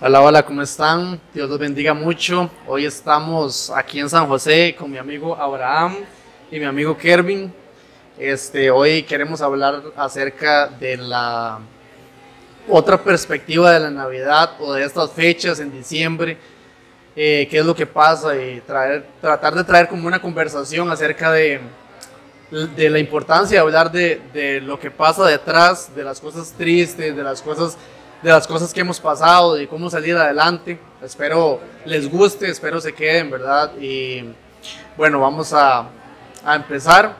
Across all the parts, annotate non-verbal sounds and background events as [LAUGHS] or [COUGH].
Hola, hola, ¿cómo están? Dios los bendiga mucho. Hoy estamos aquí en San José con mi amigo Abraham y mi amigo Kervin. Este, hoy queremos hablar acerca de la otra perspectiva de la Navidad o de estas fechas en diciembre. Eh, qué es lo que pasa y traer, tratar de traer como una conversación acerca de, la importancia de hablar de lo que pasa detrás, de las cosas tristes, de las cosas de las cosas que hemos pasado, de cómo salir adelante. Espero les guste, espero se queden, ¿verdad? Y bueno, vamos a, a empezar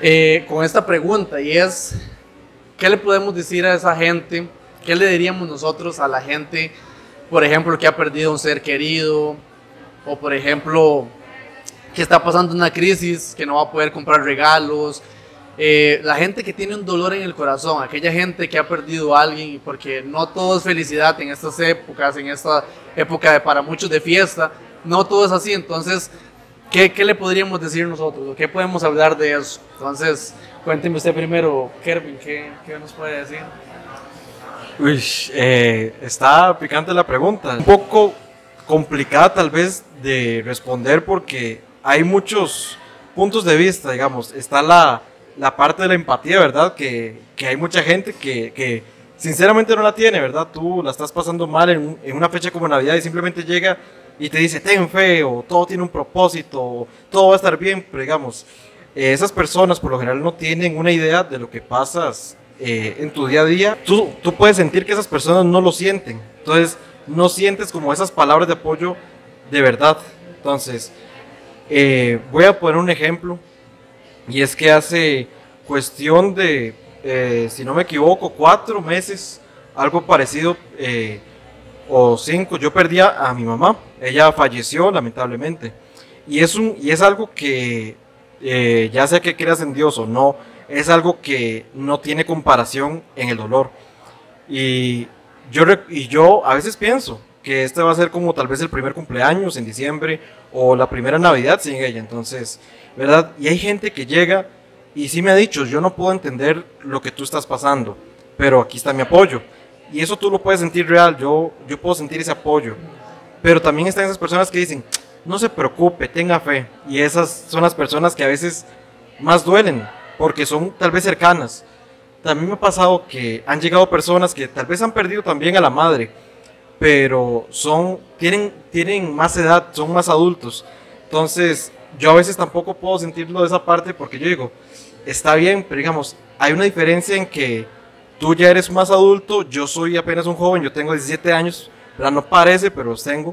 eh, con esta pregunta y es, ¿qué le podemos decir a esa gente? ¿Qué le diríamos nosotros a la gente, por ejemplo, que ha perdido un ser querido o por ejemplo, que está pasando una crisis, que no va a poder comprar regalos, eh, la gente que tiene un dolor en el corazón, aquella gente que ha perdido a alguien, porque no todo es felicidad en estas épocas, en esta época de, para muchos de fiesta, no todo es así, entonces, ¿qué, qué le podríamos decir nosotros? ¿Qué podemos hablar de eso? Entonces, cuénteme usted primero, Kervin, ¿qué, qué nos puede decir? Uy, eh, está picante la pregunta, un poco complicada tal vez de responder porque hay muchos puntos de vista, digamos, está la la parte de la empatía, ¿verdad? Que, que hay mucha gente que, sinceramente no la tiene, ¿verdad? Tú la estás pasando mal en, una fecha como Navidad y simplemente llega y te dice, ten fe, o todo tiene un propósito, o todo va a estar bien, pero digamos, eh, esas personas por lo general no tienen una idea de lo que pasas eh, en tu día a día. Tú, tú puedes sentir que esas personas no lo sienten, entonces no sientes como esas palabras de apoyo de verdad. Entonces, eh, voy a poner un ejemplo y es que hace cuestión de, eh, si no me equivoco, cuatro meses, algo parecido, eh, o cinco, yo perdí a mi mamá. Ella falleció, lamentablemente. Y es, un, y es algo que, eh, ya sea que creas en Dios o no, es algo que no tiene comparación en el dolor. Y yo, y yo a veces pienso que este va a ser como tal vez el primer cumpleaños en diciembre o la primera Navidad sin ella. Entonces, ¿verdad? Y hay gente que llega y sí me ha dicho, yo no puedo entender lo que tú estás pasando, pero aquí está mi apoyo. Y eso tú lo puedes sentir real, yo, yo puedo sentir ese apoyo. Pero también están esas personas que dicen, no se preocupe, tenga fe. Y esas son las personas que a veces más duelen, porque son tal vez cercanas. También me ha pasado que han llegado personas que tal vez han perdido también a la madre, pero son, tienen, tienen más edad, son más adultos. Entonces, yo a veces tampoco puedo sentirlo de esa parte porque yo digo, está bien, pero digamos, hay una diferencia en que tú ya eres más adulto, yo soy apenas un joven, yo tengo 17 años, no parece, pero los tengo.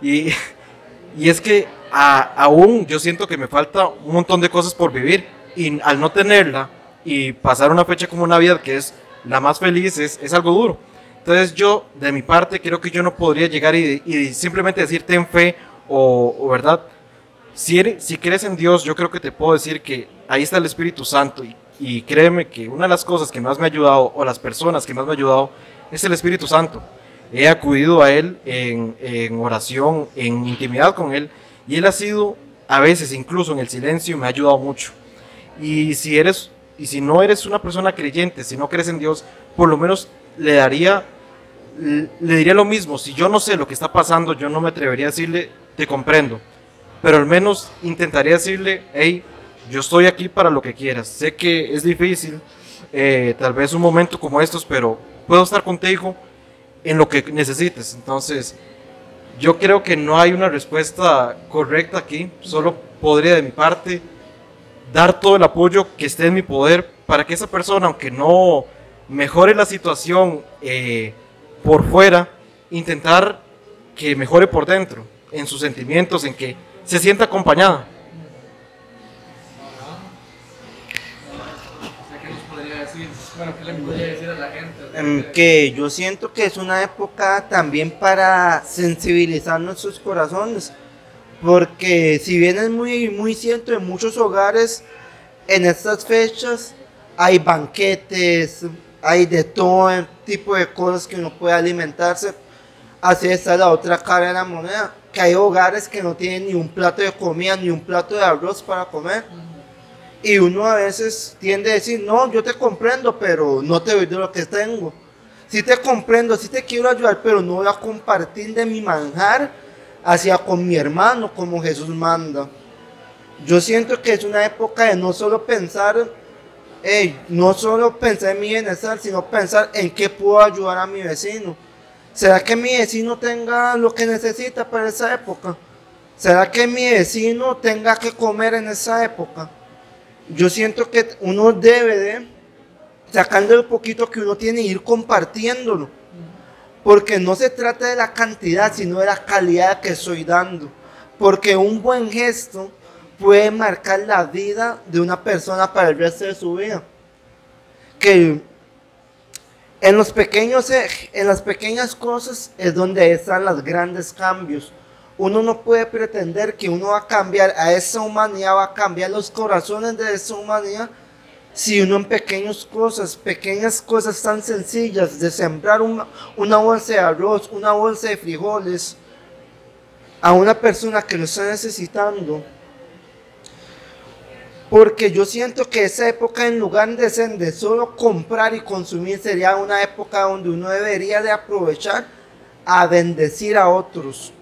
Y, [LAUGHS] y es que aún yo siento que me falta un montón de cosas por vivir y al no tenerla y pasar una fecha como Navidad, que es la más feliz, es, es algo duro. Entonces yo, de mi parte, creo que yo no podría llegar y, simplemente decir ten fe o, verdad, si, si crees en Dios, yo creo que te puedo decir que ahí está el Espíritu Santo y, y, créeme que una de las cosas que más me ha ayudado, o las personas que más me ha ayudado, es el Espíritu Santo. He acudido a Él en, en oración, en intimidad con Él, y Él ha sido, a veces incluso en el silencio, me ha ayudado mucho. Y si eres, y si no eres una persona creyente, si no crees en Dios, por lo menos le daría, le diría lo mismo. Si yo no sé lo que está pasando, yo no me atrevería a decirle, te comprendo pero al menos intentaría decirle, hey, yo estoy aquí para lo que quieras. Sé que es difícil, eh, tal vez un momento como estos, pero puedo estar contigo en lo que necesites. Entonces, yo creo que no hay una respuesta correcta aquí, solo podría de mi parte dar todo el apoyo que esté en mi poder para que esa persona, aunque no mejore la situación eh, por fuera, intentar que mejore por dentro, en sus sentimientos, en que se siente acompañada. Que yo siento que es una época también para sensibilizar nuestros corazones, porque si bien es muy, muy cierto en muchos hogares, en estas fechas hay banquetes, hay de todo tipo de cosas que uno puede alimentarse, así está la otra cara de la moneda que hay hogares que no tienen ni un plato de comida, ni un plato de arroz para comer. Y uno a veces tiende a decir, no, yo te comprendo, pero no te doy de lo que tengo. sí te comprendo, sí te quiero ayudar, pero no voy a compartir de mi manjar hacia con mi hermano como Jesús manda. Yo siento que es una época de no solo pensar, no solo pensar en mi bienestar, sino pensar en qué puedo ayudar a mi vecino. ¿Será que mi vecino tenga lo que necesita para esa época? ¿Será que mi vecino tenga que comer en esa época? Yo siento que uno debe de sacando el poquito que uno tiene ir compartiéndolo. Porque no se trata de la cantidad, sino de la calidad que estoy dando. Porque un buen gesto puede marcar la vida de una persona para el resto de su vida. Que en, los pequeños, en las pequeñas cosas es donde están los grandes cambios. Uno no puede pretender que uno va a cambiar a esa humanidad, va a cambiar los corazones de esa humanidad, si uno en pequeñas cosas, pequeñas cosas tan sencillas de sembrar una, una bolsa de arroz, una bolsa de frijoles a una persona que lo está necesitando, porque yo siento que esa época en lugar de ser de solo comprar y consumir sería una época donde uno debería de aprovechar a bendecir a otros.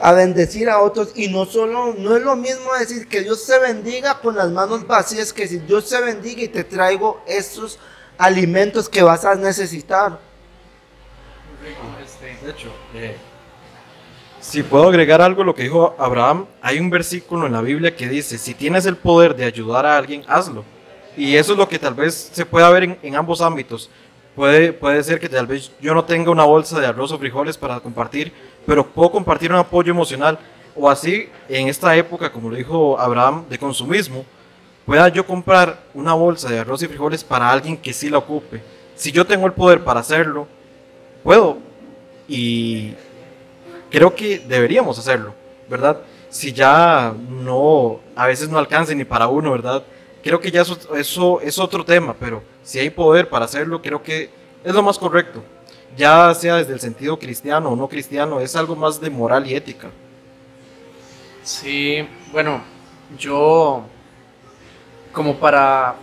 A bendecir a otros y no solo, no es lo mismo decir que Dios se bendiga con las manos vacías que si Dios se bendiga y te traigo estos alimentos que vas a necesitar. De hecho, eh, si puedo agregar algo a lo que dijo Abraham, hay un versículo en la Biblia que dice, si tienes el poder de ayudar a alguien, hazlo. Y eso es lo que tal vez se pueda ver en, ambos ámbitos. Puede, puede ser que tal vez yo no tenga una bolsa de arroz o frijoles para compartir, pero puedo compartir un apoyo emocional. O así, en esta época, como lo dijo Abraham, de consumismo, pueda yo comprar una bolsa de arroz y frijoles para alguien que sí la ocupe. Si yo tengo el poder para hacerlo, puedo. Y creo que deberíamos hacerlo, ¿verdad? Si ya no, a veces no alcance ni para uno, ¿verdad? Creo que ya eso, es otro tema, pero si hay poder para hacerlo, creo que es lo más correcto. Ya sea desde el sentido cristiano o no cristiano, es algo más de moral y ética. Sí, bueno, yo como para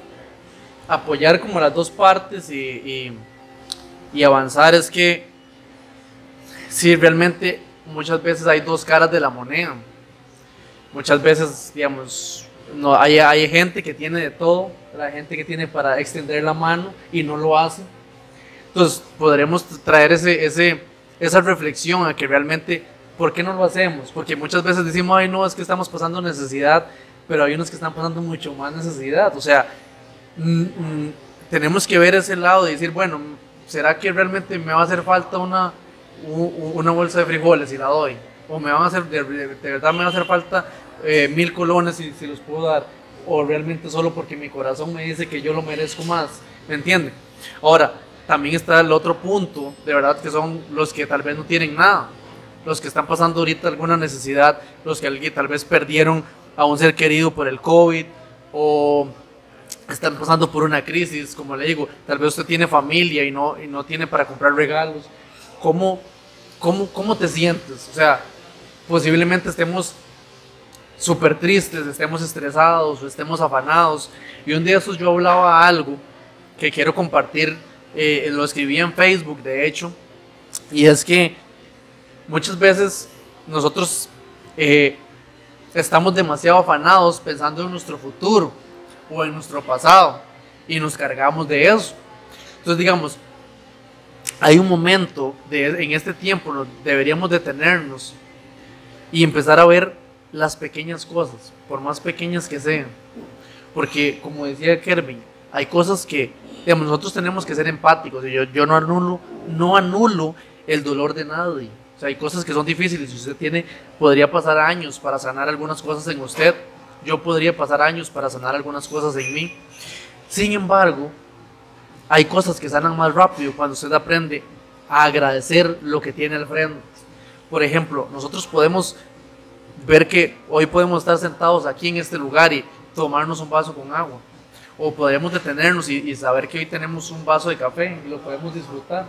apoyar como las dos partes y, y, y avanzar es que si realmente muchas veces hay dos caras de la moneda. Muchas veces, digamos, no, hay, hay gente que tiene de todo, la gente que tiene para extender la mano y no lo hace. Entonces, podremos traer ese, ese, esa reflexión a que realmente, ¿por qué no lo hacemos? Porque muchas veces decimos, ay, no, es que estamos pasando necesidad, pero hay unos que están pasando mucho más necesidad. O sea, mm, mm, tenemos que ver ese lado y decir, bueno, ¿será que realmente me va a hacer falta una una bolsa de frijoles y la doy, o me van a hacer, de, verdad me va a hacer falta eh, mil colones y si los puedo dar, o realmente solo porque mi corazón me dice que yo lo merezco más, ¿me entiende? Ahora, también está el otro punto, de verdad, que son los que tal vez no tienen nada, los que están pasando ahorita alguna necesidad, los que tal vez perdieron a un ser querido por el COVID, o están pasando por una crisis, como le digo, tal vez usted tiene familia y no, y no tiene para comprar regalos. ¿Cómo ¿cómo, cómo te sientes? O sea, posiblemente estemos súper tristes, estemos estresados o estemos afanados. Y un día eso yo hablaba algo que quiero compartir, eh, lo escribí en Facebook de hecho, y es que muchas veces nosotros eh, estamos demasiado afanados pensando en nuestro futuro o en nuestro pasado y nos cargamos de eso. Entonces digamos, hay un momento en este tiempo, deberíamos detenernos y empezar a ver las pequeñas cosas, por más pequeñas que sean. Porque, como decía Kervin, hay cosas que digamos, nosotros tenemos que ser empáticos. Yo, yo no, anulo, no anulo el dolor de nadie. O sea, hay cosas que son difíciles. Si usted tiene, podría pasar años para sanar algunas cosas en usted. Yo podría pasar años para sanar algunas cosas en mí. Sin embargo, hay cosas que sanan más rápido cuando usted aprende a agradecer lo que tiene al frente. Por ejemplo, nosotros podemos ver que hoy podemos estar sentados aquí en este lugar y tomarnos un vaso con agua. O podríamos detenernos y, saber que hoy tenemos un vaso de café y lo podemos disfrutar.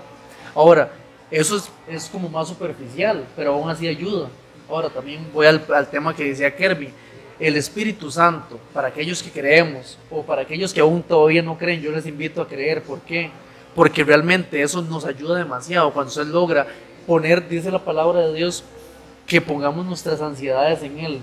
Ahora, eso es, es como más superficial, pero aún así ayuda. Ahora, también voy al, al tema que decía Kirby el Espíritu Santo, para aquellos que creemos o para aquellos que aún todavía no creen, yo les invito a creer. ¿Por qué? porque realmente eso nos ayuda demasiado cuando usted logra poner, dice la palabra de Dios, que pongamos nuestras ansiedades en Él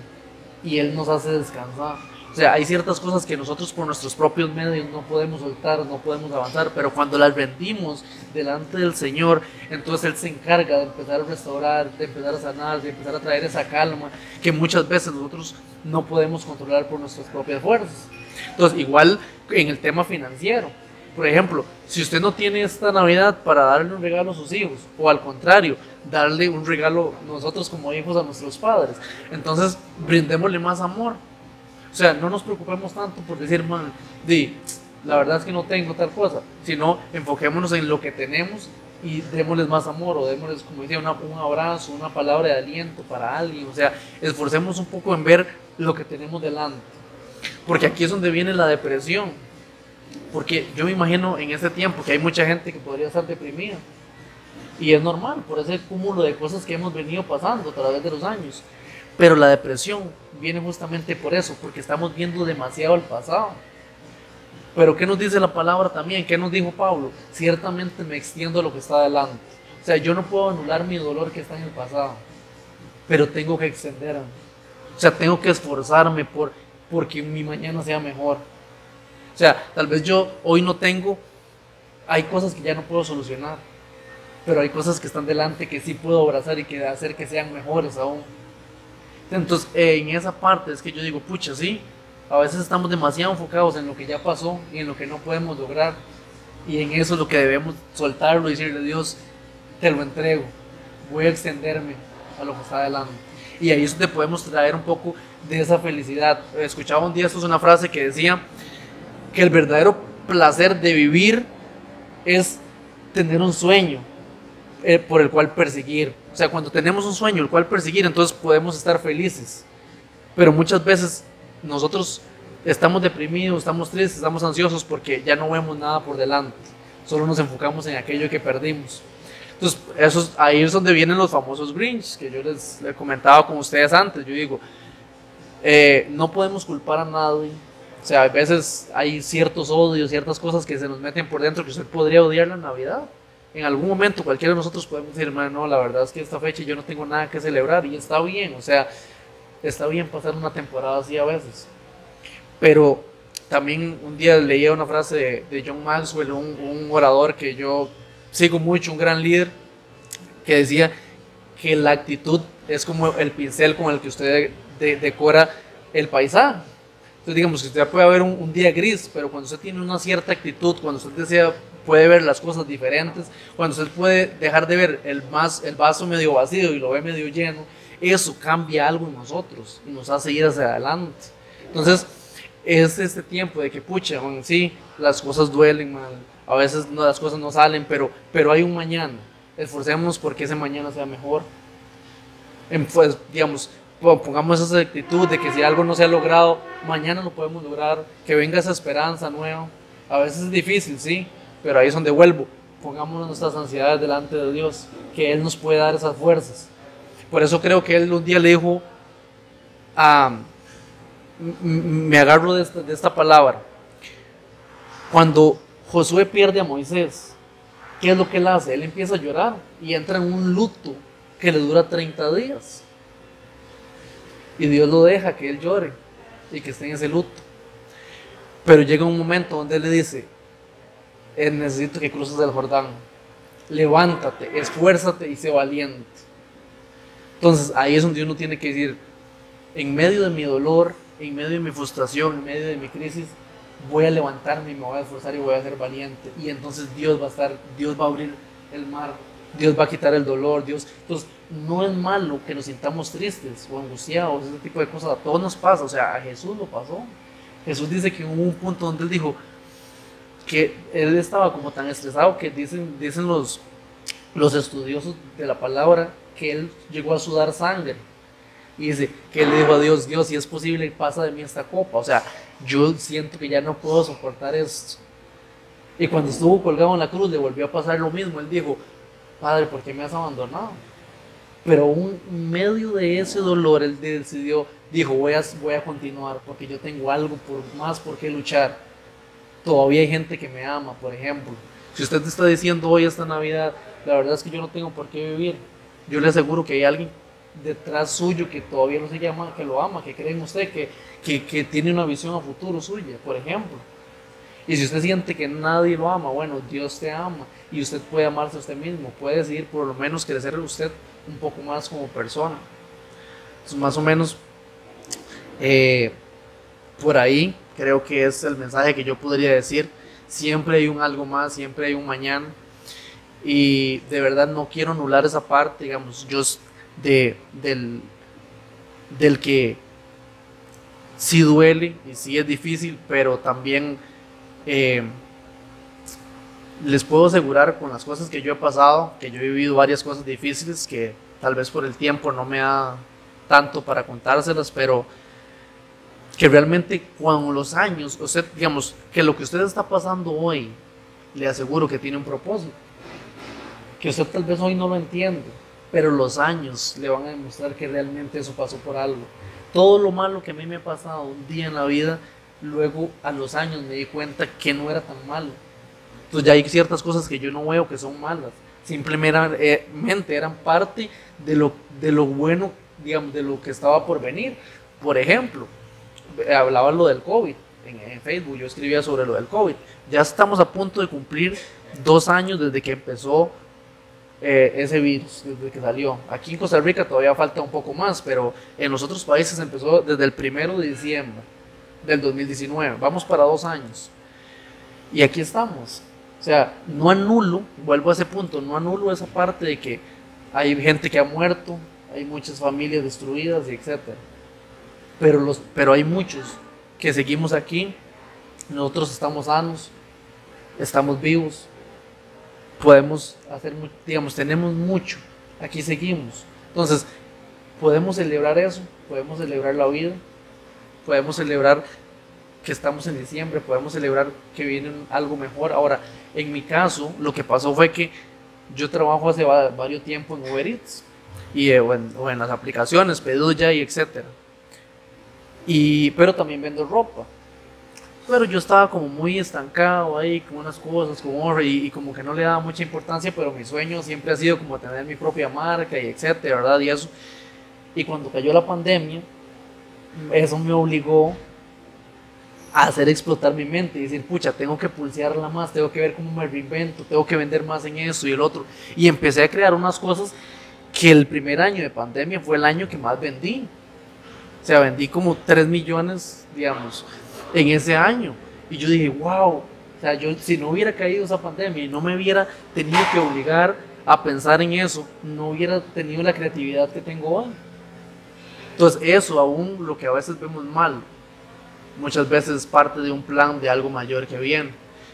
y Él nos hace descansar. O sea, hay ciertas cosas que nosotros por nuestros propios medios no podemos soltar, no podemos avanzar, pero cuando las rendimos delante del Señor, entonces Él se encarga de empezar a restaurar, de empezar a sanar, de empezar a traer esa calma que muchas veces nosotros no podemos controlar por nuestras propias fuerzas. Entonces, igual en el tema financiero. Por ejemplo, si usted no tiene esta Navidad para darle un regalo a sus hijos, o al contrario, darle un regalo nosotros como hijos a nuestros padres, entonces brindémosle más amor. O sea, no nos preocupemos tanto por decir, man, di, la verdad es que no tengo tal cosa, sino enfoquémonos en lo que tenemos y démosles más amor o démosles, como decía, un abrazo, una palabra de aliento para alguien. O sea, esforcemos un poco en ver lo que tenemos delante. Porque aquí es donde viene la depresión. Porque yo me imagino en este tiempo que hay mucha gente que podría estar deprimida. Y es normal por ese cúmulo de cosas que hemos venido pasando a través de los años. Pero la depresión viene justamente por eso, porque estamos viendo demasiado el pasado. Pero ¿qué nos dice la palabra también? ¿Qué nos dijo Pablo? Ciertamente me extiendo a lo que está adelante. O sea, yo no puedo anular mi dolor que está en el pasado, pero tengo que extenderme. O sea, tengo que esforzarme por porque mi mañana sea mejor. O sea, tal vez yo hoy no tengo, hay cosas que ya no puedo solucionar, pero hay cosas que están delante que sí puedo abrazar y que hacer que sean mejores aún. Entonces, en esa parte es que yo digo, pucha, sí, a veces estamos demasiado enfocados en lo que ya pasó y en lo que no podemos lograr. Y en eso es lo que debemos soltarlo y decirle, Dios, te lo entrego, voy a extenderme a lo que está adelante. Y ahí es donde podemos traer un poco de esa felicidad. Escuchaba un día, esto es una frase que decía que el verdadero placer de vivir es tener un sueño eh, por el cual perseguir. O sea, cuando tenemos un sueño el cual perseguir, entonces podemos estar felices. Pero muchas veces nosotros estamos deprimidos, estamos tristes, estamos ansiosos porque ya no vemos nada por delante. Solo nos enfocamos en aquello que perdimos. Entonces, ahí es donde vienen los famosos Grinch, que yo les, les comentaba con ustedes antes. Yo digo, eh, no podemos culpar a nadie. O sea, a veces hay ciertos odios, ciertas cosas que se nos meten por dentro que usted podría odiar la Navidad en algún momento cualquiera de nosotros podemos decir, no, la verdad es que esta fecha yo no tengo nada que celebrar y está bien, o sea, está bien pasar una temporada así a veces. Pero también un día leía una frase de, John Maxwell, un, orador que yo sigo mucho, un gran líder, que decía que la actitud es como el pincel con el que usted decora el paisaje. Entonces digamos que usted puede haber un, un, día gris, pero cuando usted tiene una cierta actitud, cuando usted desea puede ver las cosas diferentes, cuando usted puede dejar de ver el, más, el vaso medio vacío y lo ve medio lleno, eso cambia algo en nosotros y nos hace ir hacia adelante. Entonces, es este tiempo de que, pucha, bueno, sí, las cosas duelen, mal, a veces no, las cosas no salen, pero, pero hay un mañana. Esforcémonos porque ese mañana sea mejor. Pues, digamos, pongamos esa actitud de que si algo no se ha logrado, mañana lo podemos lograr, que venga esa esperanza nueva. A veces es difícil, sí, pero ahí es donde vuelvo. Pongámonos nuestras ansiedades delante de Dios, que Él nos puede dar esas fuerzas. Por eso creo que Él un día le dijo, ah, me agarro de esta, de esta palabra, cuando Josué pierde a Moisés, ¿qué es lo que él hace? Él empieza a llorar y entra en un luto que le dura 30 días. Y Dios lo deja que él llore y que esté en ese luto. Pero llega un momento donde él le dice, eh, necesito que cruces el Jordán. Levántate, esfuérzate y sé valiente. Entonces ahí es donde uno tiene que decir, en medio de mi dolor, en medio de mi frustración, en medio de mi crisis, voy a levantarme y me voy a esforzar y voy a ser valiente. Y entonces Dios va a estar, Dios va a abrir el mar, Dios va a quitar el dolor, Dios. Entonces no es malo que nos sintamos tristes o angustiados, ese tipo de cosas, a todos nos pasa, o sea, a Jesús lo pasó. Jesús dice que hubo un punto donde él dijo, que él estaba como tan estresado que dicen, dicen los, los estudiosos de la palabra que él llegó a sudar sangre. Y dice que él dijo a Dios, Dios, si es posible, pasa de mí esta copa. O sea, yo siento que ya no puedo soportar esto. Y cuando estuvo colgado en la cruz le volvió a pasar lo mismo. Él dijo, Padre, ¿por qué me has abandonado? Pero un medio de ese dolor, él decidió, dijo, voy a, voy a continuar porque yo tengo algo por, más por qué luchar todavía hay gente que me ama, por ejemplo. Si usted está diciendo hoy esta Navidad, la verdad es que yo no tengo por qué vivir, yo le aseguro que hay alguien detrás suyo que todavía no se llama, que lo ama, que cree en usted, que, que, que tiene una visión a futuro suya, por ejemplo. Y si usted siente que nadie lo ama, bueno, Dios te ama y usted puede amarse a usted mismo, puede decidir por lo menos crecer usted un poco más como persona. Entonces, más o menos eh, por ahí creo que es el mensaje que yo podría decir. Siempre hay un algo más, siempre hay un mañana. Y de verdad no quiero anular esa parte, digamos, yo de, del, del que sí duele y sí es difícil, pero también eh, les puedo asegurar con las cosas que yo he pasado, que yo he vivido varias cosas difíciles que tal vez por el tiempo no me da tanto para contárselas, pero que realmente con los años, usted, digamos, que lo que usted está pasando hoy, le aseguro que tiene un propósito, que usted tal vez hoy no lo entiende, pero los años le van a demostrar que realmente eso pasó por algo. Todo lo malo que a mí me ha pasado un día en la vida, luego a los años me di cuenta que no era tan malo. Entonces ya hay ciertas cosas que yo no veo que son malas. Simplemente eran parte de lo, de lo bueno, digamos, de lo que estaba por venir. Por ejemplo, hablaba lo del COVID en, Facebook, yo escribía sobre lo del COVID. Ya estamos a punto de cumplir dos años desde que empezó eh, ese virus, desde que salió. Aquí en Costa Rica todavía falta un poco más, pero en los otros países empezó desde el primero de diciembre del 2019. Vamos para dos años. Y aquí estamos. O sea, no anulo, vuelvo a ese punto, no anulo esa parte de que hay gente que ha muerto, hay muchas familias destruidas y etcétera. Pero, los, pero hay muchos que seguimos aquí, nosotros estamos sanos, estamos vivos, podemos hacer, digamos, tenemos mucho, aquí seguimos. Entonces, podemos celebrar eso, podemos celebrar la vida, podemos celebrar que estamos en diciembre, podemos celebrar que viene algo mejor. Ahora, en mi caso, lo que pasó fue que yo trabajo hace varios tiempo en Uber Eats y, eh, o, en, las aplicaciones, pedido ya y etcétera. Y, pero también vendo ropa. Pero yo estaba como muy estancado ahí con unas cosas, como, y, y como que no le daba mucha importancia, pero mi sueño siempre ha sido como tener mi propia marca y etcétera, ¿verdad? Y eso. Y cuando cayó la pandemia, eso me obligó a hacer explotar mi mente y decir, pucha, tengo que pulsearla más, tengo que ver cómo me reinvento, tengo que vender más en eso y el otro. Y empecé a crear unas cosas que el primer año de pandemia fue el año que más vendí. O sea, vendí como 3 millones, digamos, en ese año. Y yo dije, wow, o sea, yo si no hubiera caído esa pandemia y no me hubiera tenido que obligar a pensar en eso, no hubiera tenido la creatividad que tengo hoy. Entonces eso aún lo que a veces vemos mal, muchas veces es parte de un plan de algo mayor que viene.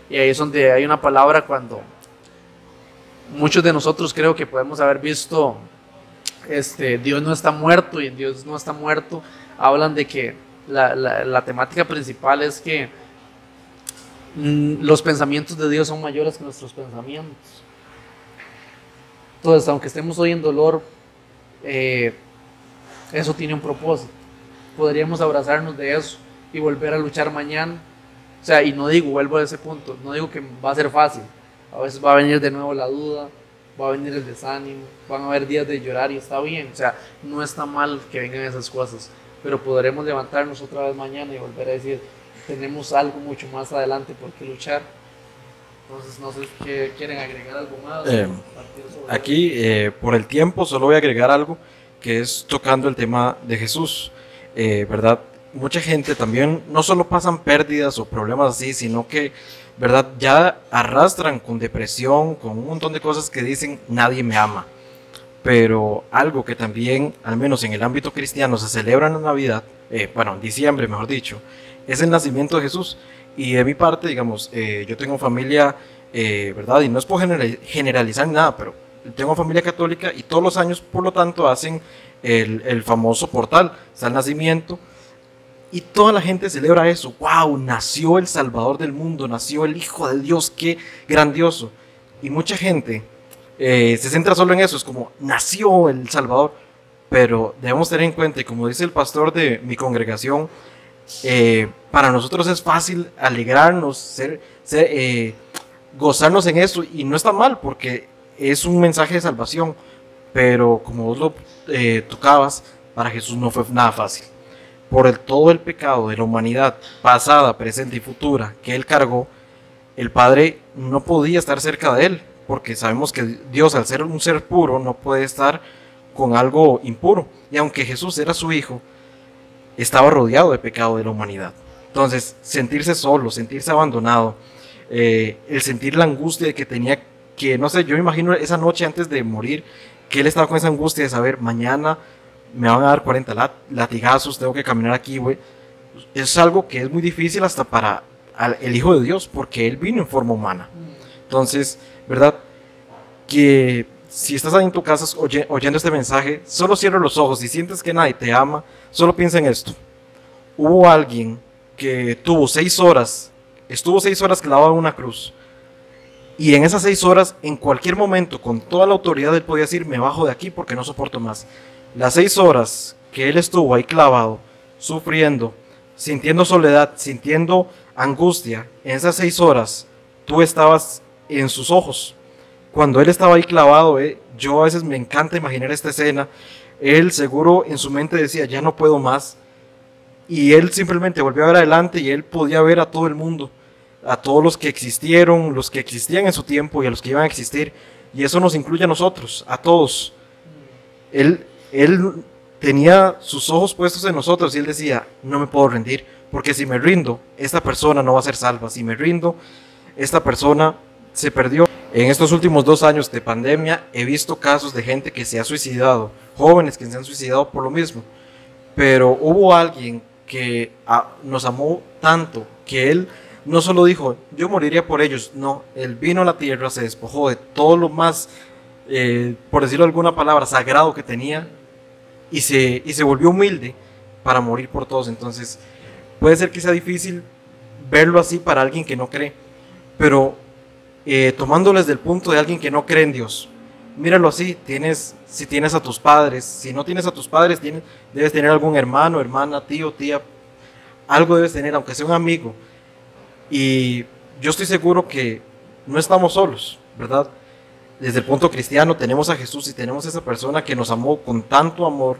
Y ahí es donde hay una palabra cuando muchos de nosotros creo que podemos haber visto este, Dios no está muerto y en Dios no está muerto, hablan de que la, temática principal es que mm, los pensamientos de Dios son mayores que nuestros pensamientos. Entonces, aunque estemos hoy en dolor, eh, eso tiene un propósito. Podríamos abrazarnos de eso y volver a luchar mañana. O sea, y no digo, vuelvo a ese punto, no digo que va a ser fácil. A veces va a venir de nuevo la duda, va a venir el desánimo, van a haber días de llorar y está bien. O sea, no está mal que vengan esas cosas, pero podremos levantarnos otra vez mañana y volver a decir, tenemos algo mucho más adelante por qué luchar. Entonces, no sé si quieren agregar algo más. Eh, aquí, eh, por el tiempo, solo voy a agregar algo que es tocando el tema de Jesús, eh, ¿verdad? Mucha gente también no solo pasan pérdidas o problemas así, sino que, ¿verdad? Ya arrastran con depresión, con un montón de cosas que dicen, nadie me ama. Pero algo que también, al menos en el ámbito cristiano, se celebra en Navidad, eh, bueno, en diciembre, mejor dicho, es el nacimiento de Jesús. Y de mi parte, digamos, eh, yo tengo familia, ¿verdad? Y no es por generalizar nada, pero tengo familia católica y todos los años, por lo tanto, hacen el, famoso portal, está nacimiento. Y toda la gente celebra eso. ¡Wow! Nació el Salvador del mundo, nació el Hijo de Dios, qué grandioso. Y mucha gente eh, se centra solo en eso, es como, nació el Salvador. Pero debemos tener en cuenta, como dice el pastor de mi congregación, eh, para nosotros es fácil alegrarnos, ser, ser eh, gozarnos en eso y no está mal porque es un mensaje de salvación, pero como vos lo eh, tocabas, para Jesús no fue nada fácil. Por el, todo el pecado de la humanidad, pasada, presente y futura, que Él cargó, el Padre no podía estar cerca de Él, porque sabemos que Dios, al ser un ser puro, no puede estar con algo impuro. Y aunque Jesús era su Hijo, estaba rodeado de pecado de la humanidad. Entonces, sentirse solo, sentirse abandonado, eh, el sentir la angustia de que tenía que, no sé, yo me imagino esa noche antes de morir, que él estaba con esa angustia de saber, mañana me van a dar 40 latigazos, tengo que caminar aquí, güey. Es algo que es muy difícil hasta para el Hijo de Dios, porque Él vino en forma humana. Entonces, ¿verdad? Que si estás ahí en tu casa oyendo este mensaje, solo cierra los ojos y sientes que nadie te ama, solo piensa en esto. Hubo alguien que tuvo seis horas, estuvo seis horas clavado en una cruz. Y en esas seis horas, en cualquier momento, con toda la autoridad, él podía decir, me bajo de aquí porque no soporto más. Las seis horas que él estuvo ahí clavado, sufriendo, sintiendo soledad, sintiendo angustia, en esas seis horas, tú estabas en sus ojos. Cuando él estaba ahí clavado, eh, yo a veces me encanta imaginar esta escena. Él seguro en su mente decía, ya no puedo más. Y él simplemente volvió a ver adelante y él podía ver a todo el mundo, a todos los que existieron, los que existían en su tiempo y a los que iban a existir. Y eso nos incluye a nosotros, a todos. Él él tenía sus ojos puestos en nosotros y él decía, no me puedo rendir, porque si me rindo, esta persona no va a ser salva, si me rindo, esta persona se perdió. En estos últimos dos años de pandemia he visto casos de gente que se ha suicidado, jóvenes que se han suicidado por lo mismo, pero hubo alguien que ah, nos amó tanto que él no solo dijo, yo moriría por ellos, no, él vino a la tierra, se despojó de todo lo más, eh, por decirlo alguna palabra, sagrado que tenía y se, y se volvió humilde para morir por todos. Entonces, puede ser que sea difícil verlo así para alguien que no cree, pero eh, tomándoles del punto de alguien que no cree en Dios, míralo así, tienes, si tienes a tus padres, si no tienes a tus padres, tienes, debes tener algún hermano, hermana, tío, tía, algo debes tener, aunque sea un amigo. Y yo estoy seguro que no estamos solos, ¿verdad? Desde el punto cristiano tenemos a Jesús y tenemos a esa persona que nos amó con tanto amor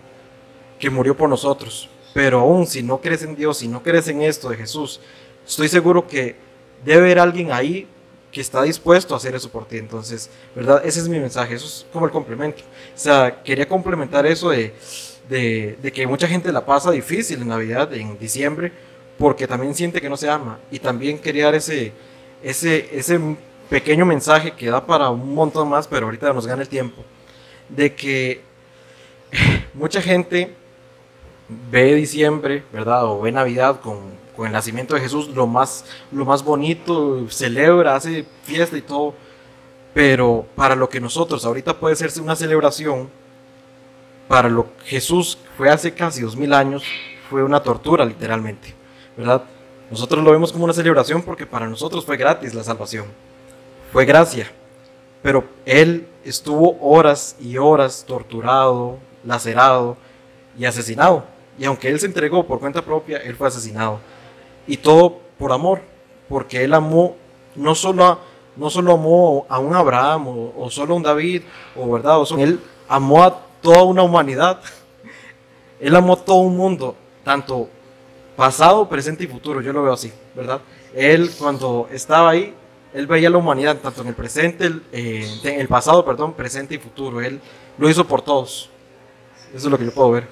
que murió por nosotros. Pero aún si no crees en Dios, si no crees en esto de Jesús, estoy seguro que debe haber alguien ahí que está dispuesto a hacer eso por ti. Entonces, ¿verdad? Ese es mi mensaje, eso es como el complemento. O sea, quería complementar eso de, de, que mucha gente la pasa difícil en Navidad, en diciembre, porque también siente que no se ama. Y también quería dar ese, ese, ese pequeño mensaje que da para un montón más, pero ahorita nos gana el tiempo, de que [LAUGHS] mucha gente ve diciembre, ¿verdad? O ve Navidad con, con, el nacimiento de Jesús lo más, lo más bonito, celebra, hace fiesta y todo, pero para lo que nosotros ahorita puede ser una celebración, para lo que Jesús fue hace casi dos mil años, fue una tortura literalmente, ¿verdad? Nosotros lo vemos como una celebración porque para nosotros fue gratis la salvación fue gracia. Pero él estuvo horas y horas torturado, lacerado y asesinado. Y aunque él se entregó por cuenta propia, él fue asesinado. Y todo por amor, porque él amó no solo a, no solo amó a un Abraham o, solo a un David, o verdad, él amó a toda una humanidad. [LAUGHS] Él amó a todo un mundo, tanto pasado, presente y futuro, yo lo veo así, ¿verdad? Él cuando estaba ahí él veía la humanidad tanto en el presente, el, eh, en el pasado, perdón, presente y futuro. Él lo hizo por todos. Eso es lo que yo puedo ver.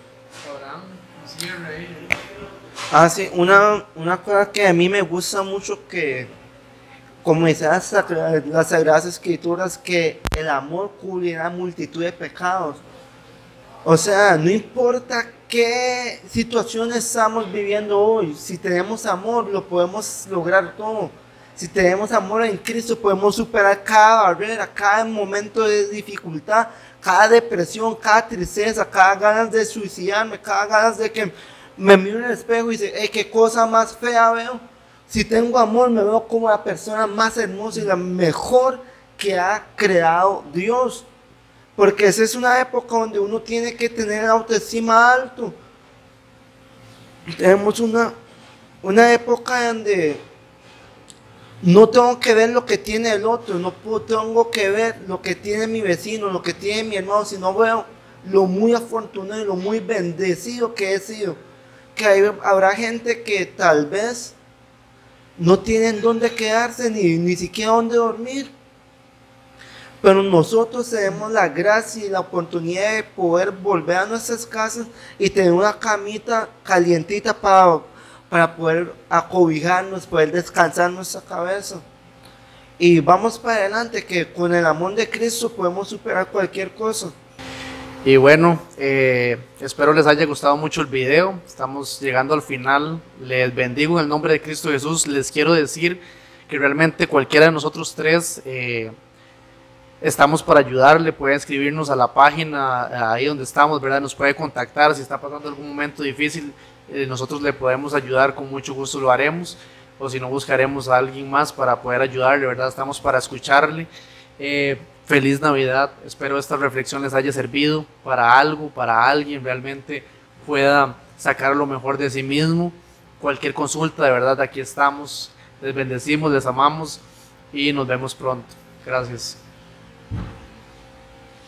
Ah, sí, una, una cosa que a mí me gusta mucho que, como dice las, las Sagradas Escrituras, que el amor cubrirá multitud de pecados. O sea, no importa qué situaciones estamos viviendo hoy, si tenemos amor, lo podemos lograr todo si tenemos amor en Cristo, podemos superar cada barrera, cada momento de dificultad, cada depresión, cada tristeza, cada ganas de suicidarme, cada ganas de que me miro en el espejo y dice, qué cosa más fea veo. Si tengo amor, me veo como la persona más hermosa y la mejor que ha creado Dios. Porque esa es una época donde uno tiene que tener autoestima alto. Tenemos una, una época donde no tengo que ver lo que tiene el otro, no tengo que ver lo que tiene mi vecino, lo que tiene mi hermano, sino veo lo muy afortunado y lo muy bendecido que he sido. Que habrá gente que tal vez no tienen dónde quedarse ni, ni siquiera dónde dormir. Pero nosotros tenemos la gracia y la oportunidad de poder volver a nuestras casas y tener una camita calientita para, para poder acobijarnos, poder descansar nuestra cabeza. Y vamos para adelante, que con el amor de Cristo podemos superar cualquier cosa. Y bueno, eh, espero les haya gustado mucho el video. Estamos llegando al final. Les bendigo en el nombre de Cristo Jesús. Les quiero decir que realmente cualquiera de nosotros tres eh, estamos para ayudarle. Puede escribirnos a la página ahí donde estamos, ¿verdad? Nos puede contactar si está pasando algún momento difícil. Eh, nosotros le podemos ayudar, con mucho gusto lo haremos. O si no, buscaremos a alguien más para poder ayudarle, ¿verdad? Estamos para escucharle. Feliz Navidad. Espero esta reflexión les haya servido para algo, para alguien realmente pueda sacar lo mejor de sí mismo. Cualquier consulta, de verdad, aquí estamos. Les bendecimos, les amamos y nos vemos pronto. Gracias.